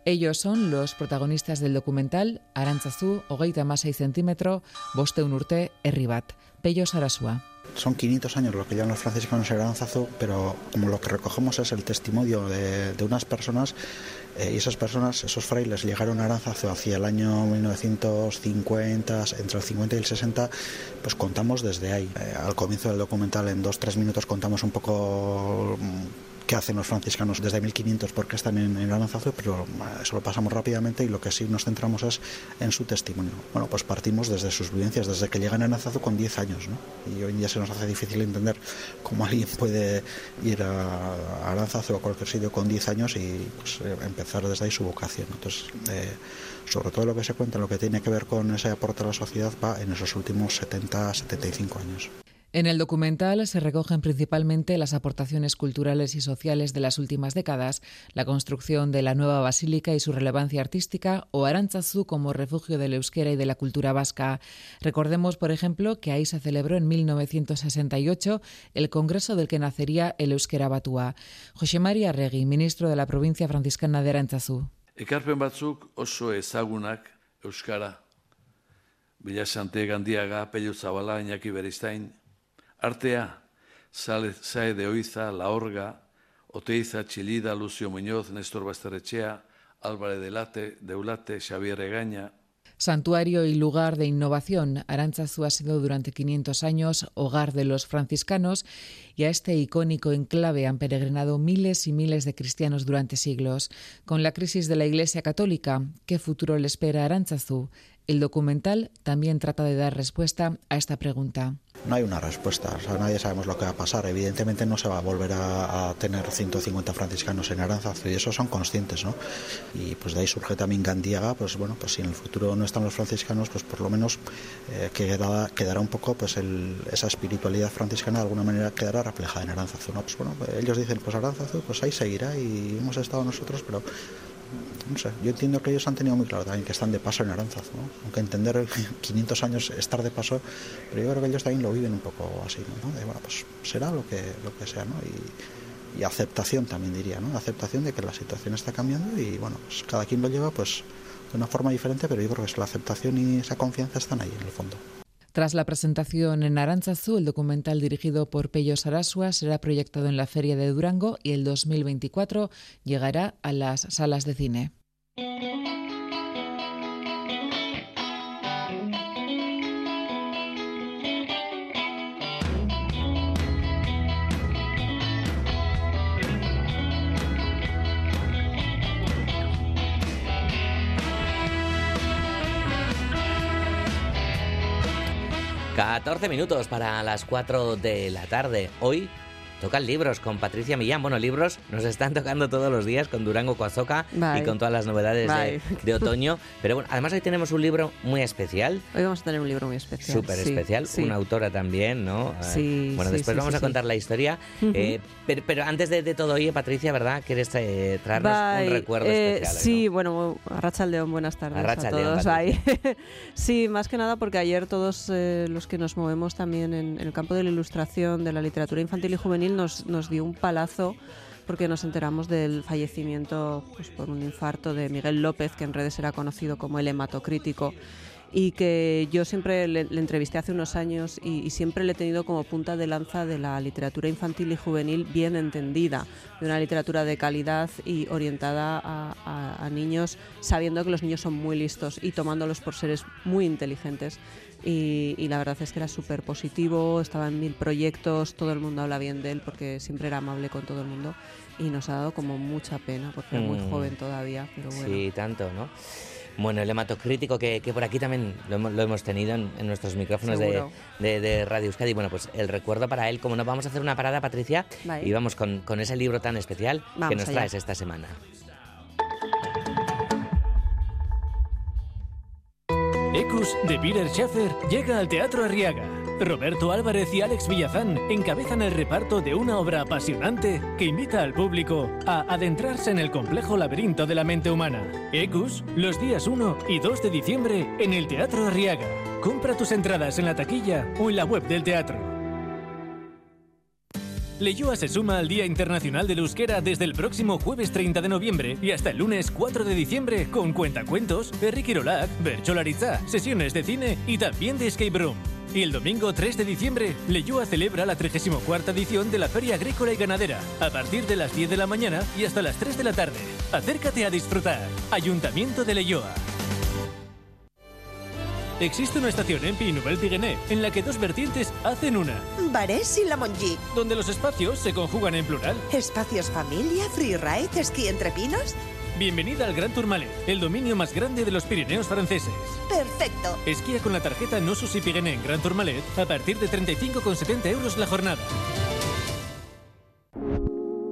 Ellos son los protagonistas del documental Aránchazu, hogeita más 6 centímetro, bosteun urte, herri bat. Pello Sarasua. Son 500 años lo que llevan los franciscanos en Aranzazu, pero como lo que recogemos es el testimonio de, de unas personas, eh, y esas personas, esos frailes, llegaron a Aranzazu hacia el año 1950, entre el 50 y el 60, pues contamos desde ahí. Eh, al comienzo del documental, en dos, tres minutos, contamos un poco qué hacen los franciscanos desde 1500, porque están en, en Aranzazu, pero eh, eso lo pasamos rápidamente y lo que sí nos centramos es en su testimonio. Bueno, pues partimos desde sus vivencias, desde que llegan a Aranzazu con 10 años, ¿no? Y hoy en día se nos hace difícil entender cómo alguien puede ir a Aranzazu o a cualquier sitio con 10 años y pues, eh, empezar desde ahí su vocación. Entonces, eh, sobre todo lo que se cuenta, lo que tiene que ver con ese aporte a la sociedad, va en esos últimos 70, 75 años. En el documental se recogen principalmente las aportaciones culturales y sociales de las últimas décadas, la construcción de la nueva basílica y su relevancia artística, o Arantzazu como refugio del euskera y de la cultura vasca. Recordemos, por ejemplo, que ahí se celebró en 1968 el congreso del que nacería el euskera batua. José María Regui, ministro de la provincia franciscana de Arantzazu. Ekarpen batzuk oso ezagunak Euskara. Sante Gandiaga, Pello Zabala, Iñaki Beristain. Artea, Sae de Oiza, La Orga, Oteiza, Chilida, Lucio Muñoz, Néstor Basterrechea, Álvarez de Late, Deulate, Xavier Egaña, Santuario y lugar de innovación, Arantzazu ha sido durante 500 años hogar de los franciscanos y a este icónico enclave han peregrinado miles y miles de cristianos durante siglos. Con la crisis de la Iglesia Católica, ¿qué futuro le espera a? El documental también trata de dar respuesta a esta pregunta. no hay una respuesta, o sea, nadie sabemos lo que va a pasar. Evidentemente no se va a volver a, tener 150 franciscanos en Aranzazu y eso son conscientes, ¿no? Y pues de ahí surge también Gandiaga, pues bueno, pues si en el futuro no están los franciscanos, pues por lo menos eh, quedará, quedará un poco pues esa espiritualidad franciscana de alguna manera quedará reflejada en Aranzazu, ¿no? Pues bueno, ellos dicen, pues Aranzazu, pues ahí seguirá y hemos estado nosotros, pero no sé, yo entiendo que ellos han tenido muy claro también que están de paso en Aranzazu, ¿no? aunque entender 500 años estar de paso, pero yo creo que ellos también lo viven un poco así, ¿no? bueno, pues será lo que, lo que sea, ¿no? Y, y aceptación también diría, ¿no? Aceptación de que la situación está cambiando y bueno, pues cada quien lo lleva pues de una forma diferente, pero yo creo que es la aceptación y esa confianza están ahí en el fondo. Tras la presentación en Aranzazu, el documental dirigido por Pello Sarasua será proyectado en la Feria de Durango y el 2024 llegará a las salas de cine. 14 minutos para las 4 de la tarde. Hoy tocan libros con Patricia Millán. Bueno, libros nos están tocando todos los días con Durango Coazoca y con todas las novedades de, otoño. Pero bueno, además hoy tenemos un libro muy especial. Hoy vamos a tener un libro muy especial. Súper especial, una autora también, ¿no? Eh, sí. Bueno, después vamos a contar la historia. Eh, pero, antes de, todo, oye, Patricia, ¿verdad? ¿Quieres eh, traernos un recuerdo especial? Sí, bueno, Arracha León, buenas tardes a todos. Ahí. sí, más que nada porque ayer todos los que nos movemos también en el campo de la ilustración, de la literatura infantil y juvenil, nos, dio un palazo porque nos enteramos del fallecimiento pues, por un infarto de Miguel López, que en redes era conocido como el hematocrítico y que yo siempre le, entrevisté hace unos años y, siempre le he tenido como punta de lanza de la literatura infantil y juvenil bien entendida, de una literatura de calidad y orientada a, a niños, sabiendo que los niños son muy listos y tomándolos por seres muy inteligentes y, la verdad es que era súper positivo, estaba en mil proyectos, todo el mundo habla bien de él porque siempre era amable con todo el mundo y nos ha dado como mucha pena porque es muy mm. joven todavía, pero bueno. Sí, tanto, ¿no? Bueno, el hematocrítico que, que por aquí también lo hemos, tenido en, nuestros micrófonos de, de, Radio Euskadi. Bueno, pues el recuerdo para él, como no vamos a hacer una parada, Patricia, y vamos con, con, ese libro tan especial que nos traes esta semana. Ecus de Peter Schaffer llega al Teatro Arriaga. Roberto Álvarez y Alex Villazán encabezan el reparto de una obra apasionante que invita al público a adentrarse en el complejo laberinto de la mente humana. Ecus, los días 1 y 2 de diciembre en el Teatro Arriaga. Compra tus entradas en la taquilla o en la web del teatro. Leyoa se suma al Día Internacional del Euskera desde el próximo jueves 30 de noviembre y hasta el lunes 4 de diciembre con cuentacuentos, Enrique Kirolak, Bercholariza, sesiones de cine y también de escape room. Y el domingo 3 de diciembre, Leyoa celebra la 34 edición de la Feria Agrícola y Ganadera, a partir de las 10 de la mañana y hasta las 3 de la tarde. Acércate a disfrutar. Ayuntamiento de Leyoa. Existe una estación en Pinubel Tiguené en la que dos vertientes hacen una. Barés y La Monji. Donde los espacios se conjugan en plural. Espacios familia, freeride, esquí entre pinos. Bienvenida al Gran Tourmalet, el dominio más grande de los Pirineos franceses. Perfecto. Esquía con la tarjeta No Susi Piguené en Gran Tourmalet a partir de 35,70 euros la jornada.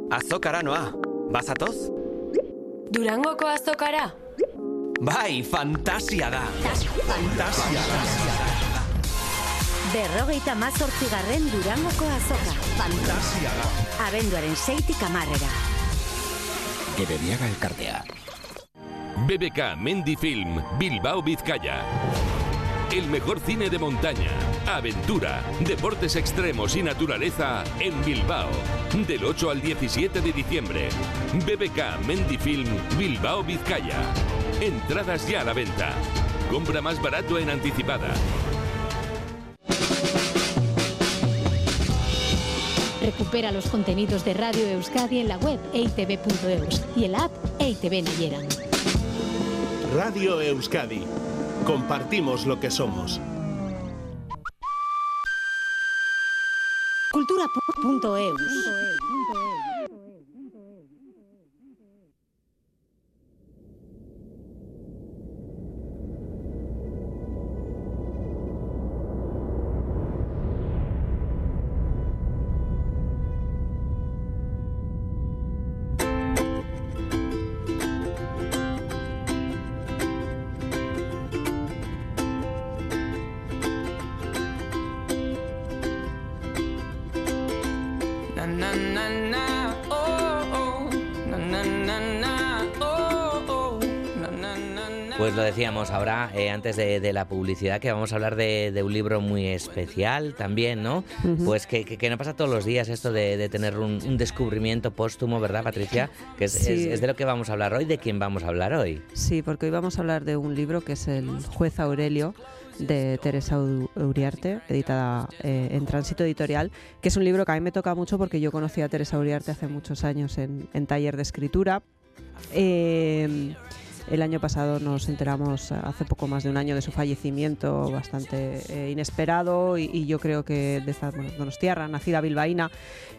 Azokara noa. Bazatoz? Durangoko azokara? Bai, fantasia da. Fantasia da. Berrogeita mazortzigarren Durangoko azoka. Fantasia da. Abenduaren seitik amarrera. Gebediaga elkartea. BBK Mendy Film, Bilbao, Vizcaya. El mejor cine de montaña, aventura, deportes extremos y naturaleza en Bilbao. Del 8 al 17 de diciembre. BBK Mendy Film, Bilbao, Vizcaya. Entradas ya a la venta. Compra más barato en anticipada. Recupera los contenidos de Radio Euskadi en la web eitv.eus y en la app EITV Nayeran. Radio Euskadi. Compartimos lo que somos. Cultura.eus. decíamos ahora, eh, antes de, de la publicidad, que vamos a hablar de, de un libro muy especial también, ¿no? Pues que, que- que no pasa todos los días esto de, de tener un, un descubrimiento póstumo, ¿verdad, Patricia? Que es, Sí. es- es de lo que vamos a hablar hoy, de quién vamos a hablar hoy. Sí, porque hoy vamos a hablar de un libro que es El juez Aurelio de Teresa Uriarte, editada eh, en Tránsito Editorial, que es un libro que a mí me toca mucho porque yo conocí a Teresa Uriarte hace muchos años en, en taller de escritura. Eh, el año pasado nos enteramos, hace poco más de un año, de su fallecimiento bastante eh, inesperado y, y yo creo que de esta bueno, donostiarra, nacida bilbaína,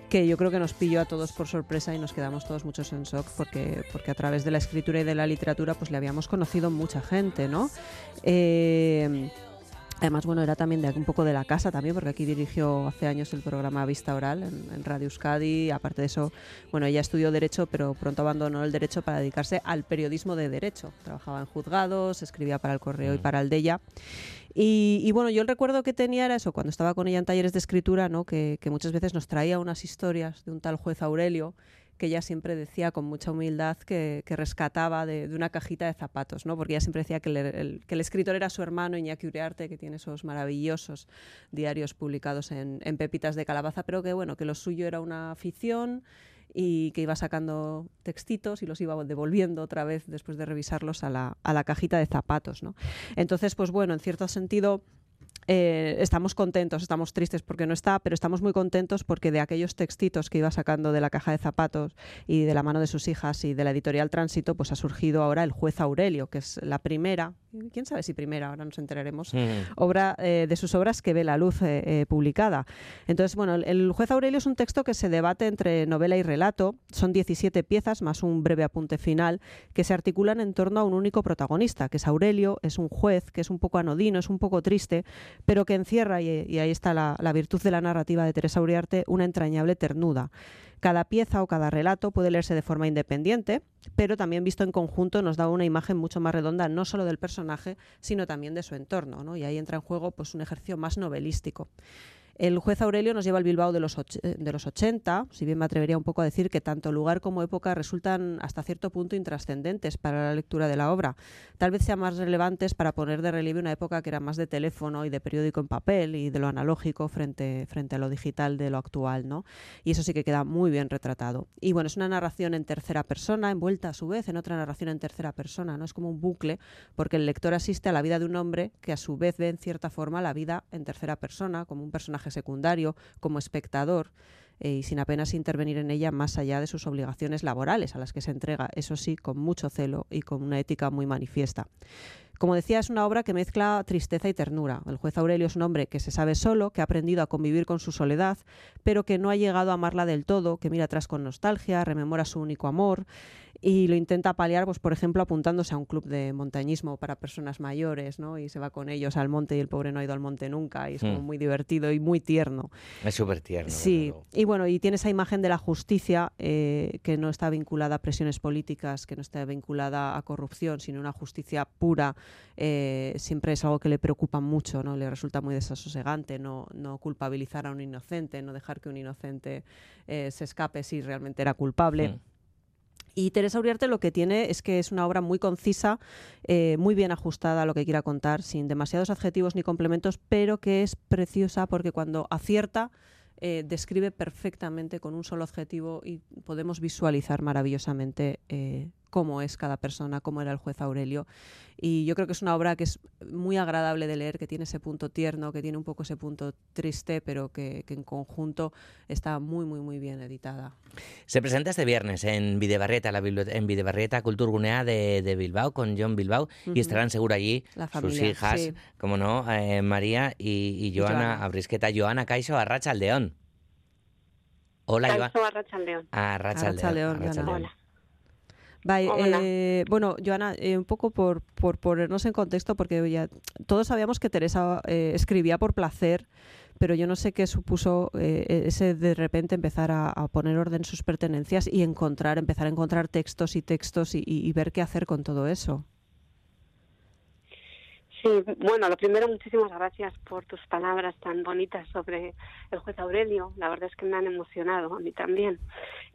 que yo creo que nos pilló a todos por sorpresa y nos quedamos todos muchos en shock porque, porque a través de la escritura y de la literatura pues le habíamos conocido mucha gente, ¿no? Eh, Además, bueno, era también de un poco de la casa también, porque aquí dirigió hace años el programa Vista Oral en, en Radio Euskadi. Aparte de eso, bueno, ella estudió Derecho, pero pronto abandonó el Derecho para dedicarse al periodismo de Derecho. Trabajaba en juzgados, escribía para El Correo y para el Deya. Y, y, bueno, yo el recuerdo que tenía era eso, cuando estaba con ella en talleres de escritura, ¿no? que, que muchas veces nos traía unas historias de un tal juez Aurelio, que ella siempre decía con mucha humildad que, rescataba de, una cajita de zapatos, ¿no? porque ella siempre decía que el, escritor era su hermano Iñaki Uriarte, que tiene esos maravillosos diarios publicados en, en Pepitas de Calabaza, pero que bueno, que lo suyo era una afición y que iba sacando textitos y los iba devolviendo otra vez después de revisarlos a la, a la cajita de zapatos. ¿no? Entonces, pues bueno, en cierto sentido eh, estamos contentos, estamos tristes porque no está, pero estamos muy contentos porque de aquellos textitos que iba sacando de la caja de zapatos y de la mano de sus hijas y de la editorial Tránsito, pues ha surgido ahora el juez Aurelio, que es la primera, quién sabe si primera, ahora nos enteraremos, Mm. obra eh, de sus obras que ve la luz eh, eh, publicada. Entonces, bueno, el, el juez Aurelio es un texto que se debate entre novela y relato, son 17 piezas más un breve apunte final que se articulan en torno a un único protagonista, que es Aurelio, es un juez que es un poco anodino, es un poco triste, pero que encierra, y, ahí está la, virtud de la narrativa de Teresa Uriarte, una entrañable ternura. Cada pieza o cada relato puede leerse de forma independiente, pero también visto en conjunto nos da una imagen mucho más redonda, no solo del personaje, sino también de su entorno. ¿no? Y ahí entra en juego pues, un ejercicio más novelístico. El juez Aurelio nos lleva al Bilbao de los, eh, de los 80, si bien me atrevería un poco a decir que tanto lugar como época resultan hasta cierto punto intrascendentes para la lectura de la obra. Tal vez sean más relevantes para poner de relieve una época que era más de teléfono y de periódico en papel y de lo analógico frente, frente a lo digital de lo actual. ¿no? Y eso sí que queda muy bien retratado. Y bueno, es una narración en tercera persona, envuelta a su vez en otra narración en tercera persona. ¿no? Es como un bucle, porque el lector asiste a la vida de un hombre que a su vez ve en cierta forma la vida en tercera persona, como un personaje secundario, como espectador. eh, y sin apenas intervenir en ella más allá de sus obligaciones laborales a las que se entrega, eso sí, con mucho celo y con una ética muy manifiesta. Como decía, es una obra que mezcla tristeza y ternura. El juez Aurelio es un hombre que se sabe solo, que ha aprendido a convivir con su soledad, pero que no ha llegado a amarla del todo, que mira atrás con nostalgia, rememora su único amor y lo intenta paliar, pues por ejemplo, apuntándose a un club de montañismo para personas mayores, ¿no? Y se va con ellos al monte y el pobre no ha ido al monte nunca y es como Hmm. muy divertido y muy tierno. Es súper tierno. Sí, y bueno, y tiene esa imagen de la justicia eh, que no está vinculada a presiones políticas, que no está vinculada a corrupción, sino una justicia pura. Eh, siempre es algo que le preocupa mucho, ¿no? Le resulta muy desasosegante no, no culpabilizar a un inocente, no dejar que un inocente eh, se escape si realmente era culpable. Mm. Y Teresa Uriarte lo que tiene es que es una obra muy concisa, eh, muy bien ajustada a lo que quiera contar, sin demasiados adjetivos ni complementos, pero que es preciosa porque cuando acierta eh, describe perfectamente con un solo adjetivo y podemos visualizar maravillosamente eh, cómo es cada persona, cómo era el juez Aurelio. Y yo creo que es una obra que es muy agradable de leer, que tiene ese punto tierno, que tiene un poco ese punto triste, pero que, que en conjunto está muy, muy, muy bien editada. Se presenta este viernes en Videbarrieta, la en Videbarrieta Culturgunea de, de Bilbao, con John Bilbao, Ujú. y estarán seguro allí La sus familia, hijas, sí. como no, eh, María y, y Joana, Joana. Abrisqueta. Joana Caixo, Arrachaldeón. Hola, Joana. Arrachaldeón. Arratsaldeon, Joana. Arratsaldeon. Hola. Eh, bueno, Joana, eh, un poco por, por ponernos en contexto, porque ya todos sabíamos que Teresa eh, escribía por placer, pero yo no sé qué supuso eh, ese de repente empezar a, a poner orden en sus pertenencias y encontrar, empezar a encontrar textos y textos y, y- y ver qué hacer con todo eso. Sí, bueno, lo primero, muchísimas gracias por tus palabras tan bonitas sobre el juez Aurelio. La verdad es que me han emocionado, a mí también.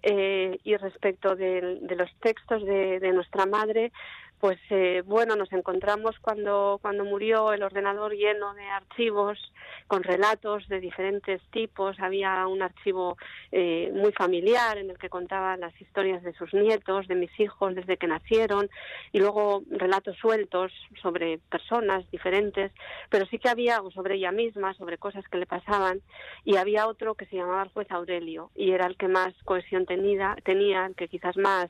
Eh, y respecto de, los textos de nuestra madre, pues eh, bueno, nos encontramos cuando, cuando murió el ordenador lleno de archivos con relatos de diferentes tipos. Había un archivo eh, muy familiar en el que contaba las historias de sus nietos, de mis hijos desde que nacieron, y luego relatos sueltos sobre personas diferentes, pero sí que había sobre ella misma, sobre cosas que le pasaban, y había otro que se llamaba el juez Aurelio, y era el que más cohesión tenía, tenía el que quizás más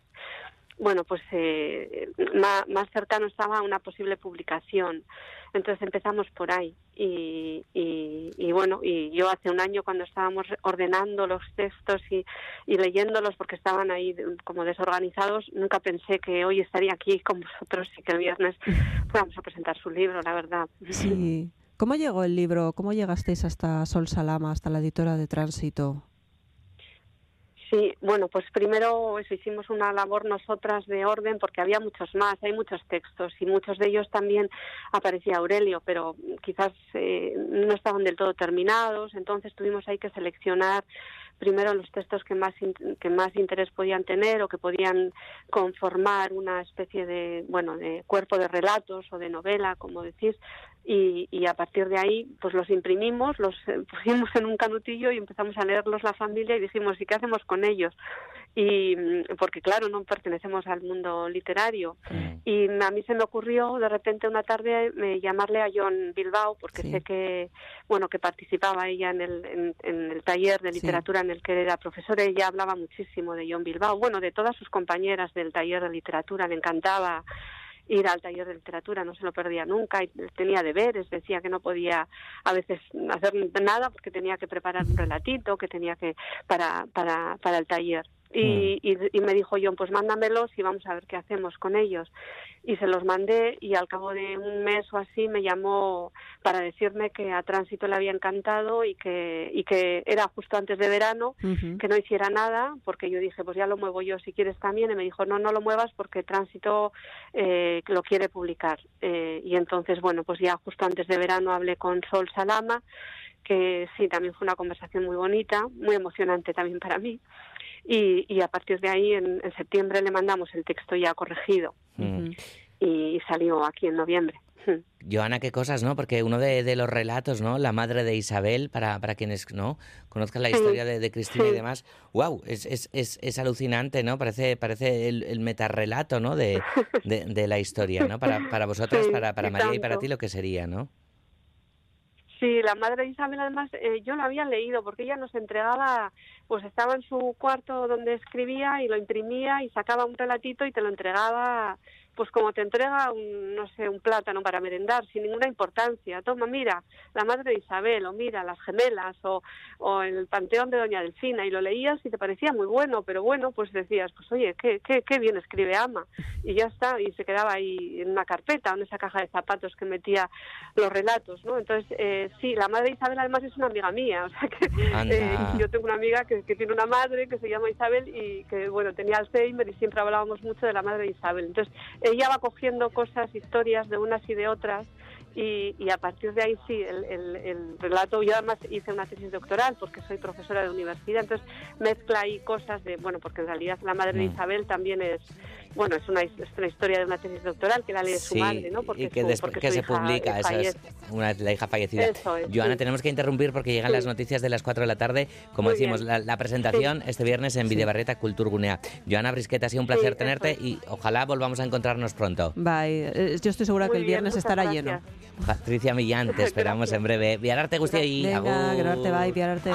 bueno, pues eh, más, más, cercano estaba una posible publicación. Entonces empezamos por ahí. Y, y, bueno, y yo hace un año cuando estábamos ordenando los textos y, y, leyéndolos porque estaban ahí como desorganizados, nunca pensé que hoy estaría aquí con vosotros y que el viernes fuéramos a presentar su libro, la verdad. Sí. ¿Cómo llegó el libro? ¿Cómo llegasteis hasta Sol Salama, hasta la editora de Tránsito? Sí, bueno, pues primero hicimos una labor nosotras de orden porque había muchos más, hay muchos textos y muchos de ellos también aparecía Aurelio, pero quizás eh, no estaban del todo terminados, entonces tuvimos ahí que seleccionar primero los textos que más que más interés podían tener o que podían conformar una especie de bueno de cuerpo de relatos o de novela como decís y, y, a partir de ahí pues los imprimimos, los eh, pusimos en un canutillo y empezamos a leerlos la familia y dijimos, ¿y qué hacemos con ellos? Y mm, porque claro, no pertenecemos al mundo literario. Y a mí se me ocurrió de repente una tarde eh, llamarle a John Bilbao porque sé que bueno que participaba ella en el, en, el taller de literatura en el que era profesora, ella hablaba muchísimo de John Bilbao, bueno, de todas sus compañeras del taller de literatura, le encantaba ir al taller de literatura, no se lo perdía nunca, y tenía deberes, decía que no podía a veces hacer nada porque tenía que preparar un relatito, que tenía que para, para, para el taller. Y, mm. y, me dijo John, pues mándamelos y vamos a ver qué hacemos con ellos. Y se los mandé y al cabo de un mes o así me llamó para decirme que a Tránsito le había encantado y que, y que era justo antes de verano, que no hiciera nada, porque yo dije, pues ya lo muevo yo si quieres también. Y me dijo, no, no lo muevas porque Tránsito eh, lo quiere publicar. Eh, y entonces, bueno, pues ya justo antes de verano hablé con Sol Salama, que sí, también fue una conversación muy bonita, muy emocionante también para mí y, y a partir de ahí en, en, septiembre le mandamos el texto ya corregido mm. y salió aquí en noviembre. Mm. Joana, qué cosas, ¿no? Porque uno de, de, los relatos, ¿no? La madre de Isabel, para, para quienes no conozcan la historia de, de Cristina y demás, wow, es, es, es, es, alucinante, ¿no? Parece, parece el, el metarrelato, ¿no? De, de, de, la historia, ¿no? Para, para vosotras, para, para María y para ti lo que sería, ¿no? Sí, la madre de Isabel además eh, yo lo había leído porque ella nos entregaba, pues estaba en su cuarto donde escribía y lo imprimía y sacaba un relatito y te lo entregaba pues como te entrega un, no sé, un plátano para merendar, sin ninguna importancia. Toma, mira, la madre de Isabel, o mira, las gemelas, o, o el panteón de Doña Delfina, y lo leías y te parecía muy bueno, pero bueno, pues decías, pues oye, qué, qué, qué bien escribe Ama, y ya está, y se quedaba ahí en una carpeta, en esa caja de zapatos que metía los relatos, ¿no? Entonces, eh, sí, la madre de Isabel además es una amiga mía, o sea que eh, yo tengo una amiga que, que tiene una madre que se llama Isabel y que, bueno, tenía Alzheimer y siempre hablábamos mucho de la madre de Isabel. Entonces, ella va cogiendo cosas, historias de unas y de otras y, y, a partir de ahí sí, el, el, el, relato, yo además hice una tesis doctoral porque soy profesora de universidad, entonces mezcla ahí cosas de, bueno, porque en realidad la madre de mm. Isabel también es, bueno, es una, es una historia de una tesis doctoral que la ley de su madre, ¿no? Porque y que después que se publica, esa es una, la hija fallecida. Eso es, Joana, sí. tenemos que interrumpir porque llegan sí. las noticias de las 4 de la tarde, como Muy decimos, la, la, presentación sí. este viernes en Videbarreta Culturgunea. Joana Brisqueta, ha sido un placer tenerte y ojalá volvamos a encontrarnos pronto. Bye. Eh, yo estoy segura Muy que el viernes bien, estará gracias. lleno. Patricia Millán, te esperamos en breve. Viararte guzti y Venga, agur. gerarte bai, biararte.